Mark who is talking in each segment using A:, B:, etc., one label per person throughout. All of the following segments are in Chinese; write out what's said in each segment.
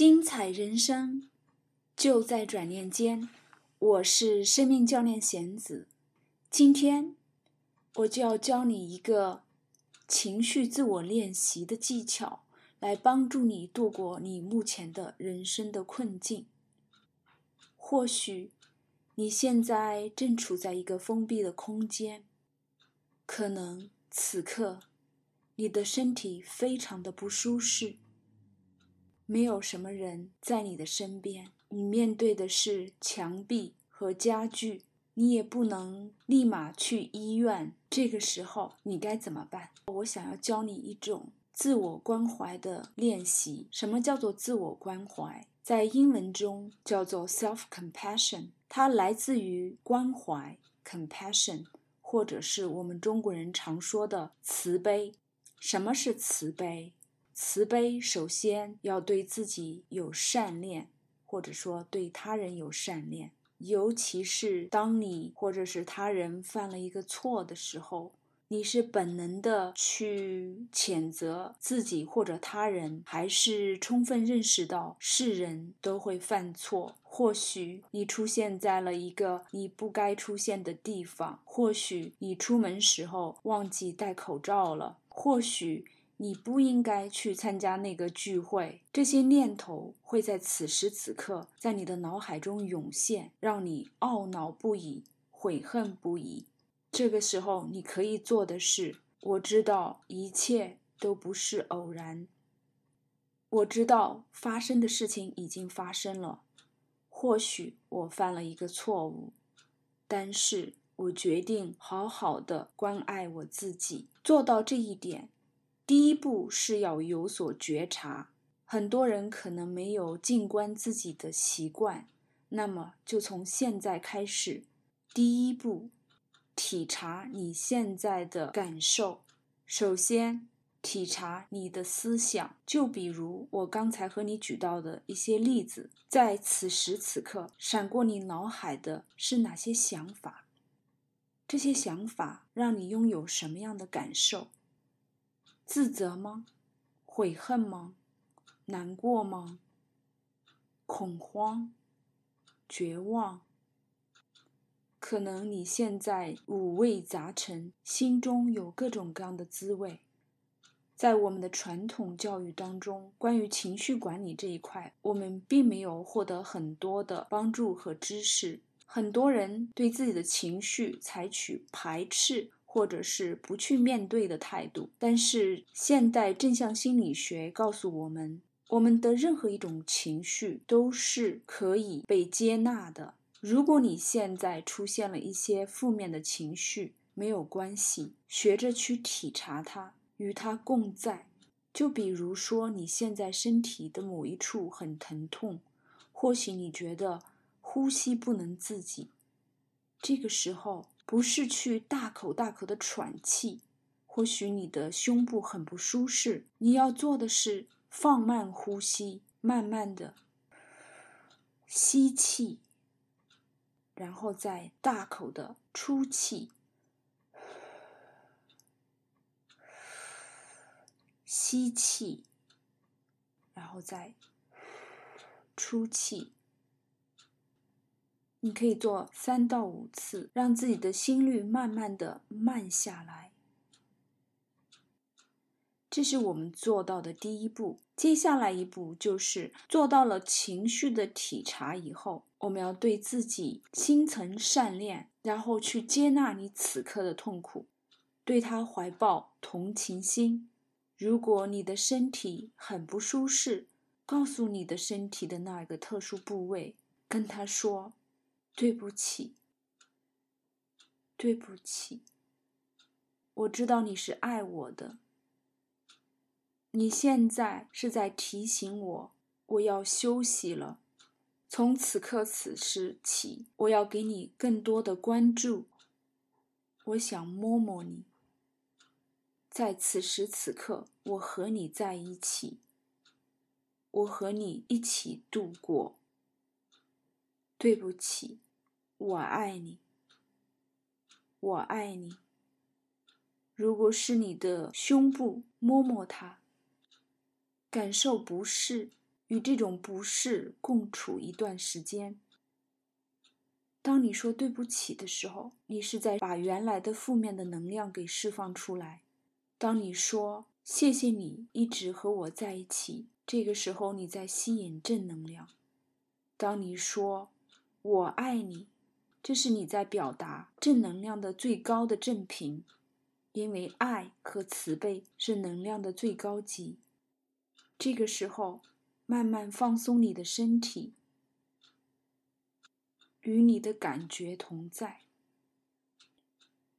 A: 精彩人生就在转念间。我是生命教练贤子，今天我就要教你一个情绪自我练习的技巧，来帮助你度过你目前的人生的困境。或许你现在正处在一个封闭的空间，可能此刻你的身体非常的不舒适。没有什么人在你的身边，你面对的是墙壁和家具，你也不能立马去医院。这个时候你该怎么办？我想要教你一种自我关怀的练习。什么叫做自我关怀？在英文中叫做 self-compassion，它来自于关怀 （compassion），或者是我们中国人常说的慈悲。什么是慈悲？慈悲首先要对自己有善念，或者说对他人有善念。尤其是当你或者是他人犯了一个错的时候，你是本能的去谴责自己或者他人，还是充分认识到世人都会犯错？或许你出现在了一个你不该出现的地方，或许你出门时候忘记戴口罩了，或许。你不应该去参加那个聚会。这些念头会在此时此刻在你的脑海中涌现，让你懊恼不已、悔恨不已。这个时候，你可以做的是：我知道一切都不是偶然，我知道发生的事情已经发生了。或许我犯了一个错误，但是我决定好好的关爱我自己，做到这一点。第一步是要有所觉察，很多人可能没有静观自己的习惯，那么就从现在开始，第一步，体察你现在的感受。首先，体察你的思想，就比如我刚才和你举到的一些例子，在此时此刻闪过你脑海的是哪些想法？这些想法让你拥有什么样的感受？自责吗？悔恨吗？难过吗？恐慌、绝望？可能你现在五味杂陈，心中有各种各样的滋味。在我们的传统教育当中，关于情绪管理这一块，我们并没有获得很多的帮助和知识。很多人对自己的情绪采取排斥。或者是不去面对的态度，但是现代正向心理学告诉我们，我们的任何一种情绪都是可以被接纳的。如果你现在出现了一些负面的情绪，没有关系，学着去体察它，与它共在。就比如说，你现在身体的某一处很疼痛，或许你觉得呼吸不能自己，这个时候。不是去大口大口的喘气，或许你的胸部很不舒适。你要做的是放慢呼吸，慢慢的吸气，然后再大口的出气，吸气，然后再出气。你可以做三到五次，让自己的心率慢慢的慢下来。这是我们做到的第一步。接下来一步就是做到了情绪的体察以后，我们要对自己心存善念，然后去接纳你此刻的痛苦，对他怀抱同情心。如果你的身体很不舒适，告诉你的身体的那个特殊部位，跟他说。对不起，对不起。我知道你是爱我的。你现在是在提醒我，我要休息了。从此刻此时起，我要给你更多的关注。我想摸摸你。在此时此刻，我和你在一起，我和你一起度过。对不起，我爱你，我爱你。如果是你的胸部，摸摸它，感受不适，与这种不适共处一段时间。当你说对不起的时候，你是在把原来的负面的能量给释放出来。当你说谢谢你一直和我在一起，这个时候你在吸引正能量。当你说我爱你，这是你在表达正能量的最高的正品，因为爱和慈悲是能量的最高级。这个时候，慢慢放松你的身体。与你的感觉同在。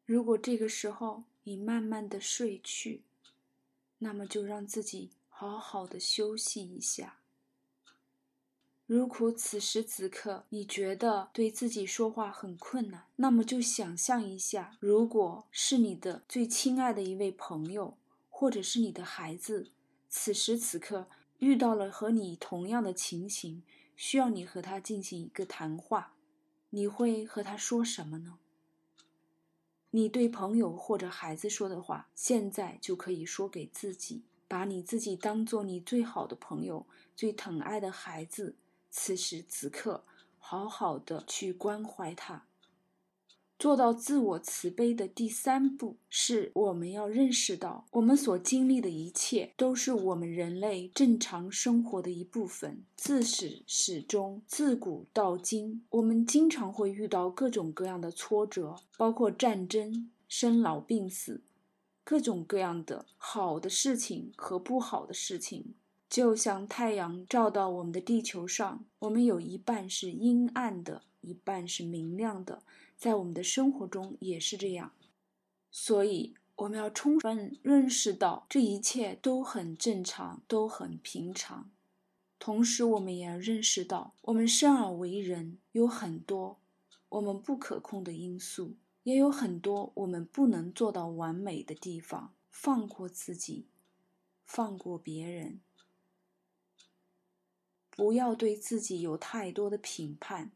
A: 如果这个时候你慢慢的睡去，那么就让自己好好的休息一下。如果此时此刻你觉得对自己说话很困难，那么就想象一下，如果是你的最亲爱的一位朋友，或者是你的孩子，此时此刻遇到了和你同样的情形，需要你和他进行一个谈话。你会和他说什么呢？你对朋友或者孩子说的话，现在就可以说给自己，把你自己当做你最好的朋友、最疼爱的孩子，此时此刻，好好的去关怀他。做到自我慈悲的第三步，是我们要认识到，我们所经历的一切都是我们人类正常生活的一部分。自始始终，自古到今，我们经常会遇到各种各样的挫折，包括战争、生老病死，各种各样的好的事情和不好的事情。就像太阳照到我们的地球上，我们有一半是阴暗的，一半是明亮的。在我们的生活中也是这样，所以我们要充分认识到这一切都很正常，都很平常。同时，我们也要认识到，我们生而为人有很多我们不可控的因素，也有很多我们不能做到完美的地方。放过自己，放过别人，不要对自己有太多的评判。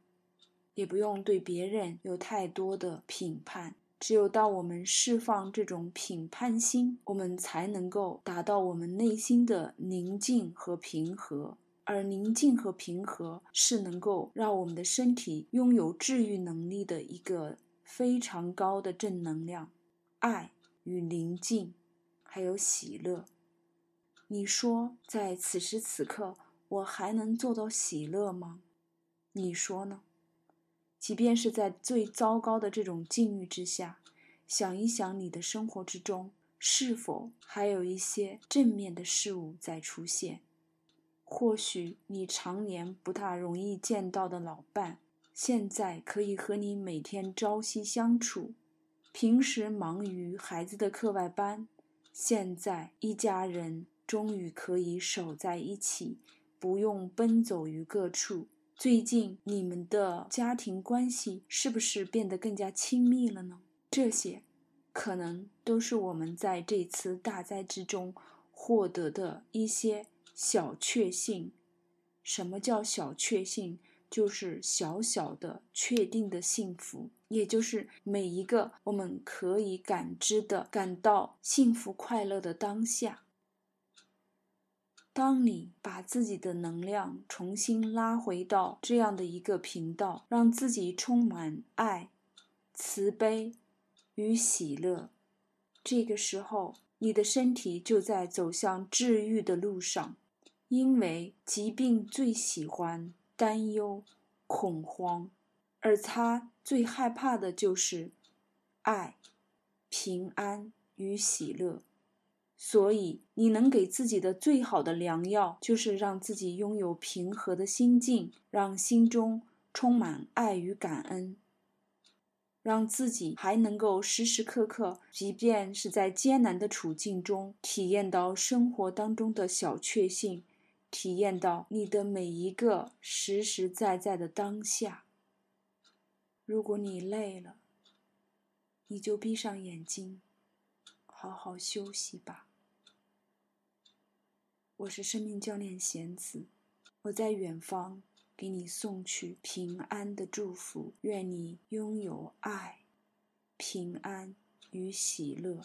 A: 也不用对别人有太多的评判，只有当我们释放这种评判心，我们才能够达到我们内心的宁静和平和。而宁静和平和是能够让我们的身体拥有治愈能力的一个非常高的正能量，爱与宁静，还有喜乐。你说，在此时此刻，我还能做到喜乐吗？你说呢？即便是在最糟糕的这种境遇之下，想一想你的生活之中是否还有一些正面的事物在出现？或许你常年不大容易见到的老伴，现在可以和你每天朝夕相处；平时忙于孩子的课外班，现在一家人终于可以守在一起，不用奔走于各处。最近你们的家庭关系是不是变得更加亲密了呢？这些，可能都是我们在这次大灾之中获得的一些小确幸。什么叫小确幸？就是小小的确定的幸福，也就是每一个我们可以感知的、感到幸福快乐的当下。当你把自己的能量重新拉回到这样的一个频道，让自己充满爱、慈悲与喜乐，这个时候，你的身体就在走向治愈的路上。因为疾病最喜欢担忧、恐慌，而他最害怕的就是爱、平安与喜乐。所以，你能给自己的最好的良药，就是让自己拥有平和的心境，让心中充满爱与感恩，让自己还能够时时刻刻，即便是在艰难的处境中，体验到生活当中的小确幸，体验到你的每一个实实在在的当下。如果你累了，你就闭上眼睛。好好休息吧。我是生命教练贤子，我在远方给你送去平安的祝福，愿你拥有爱、平安与喜乐。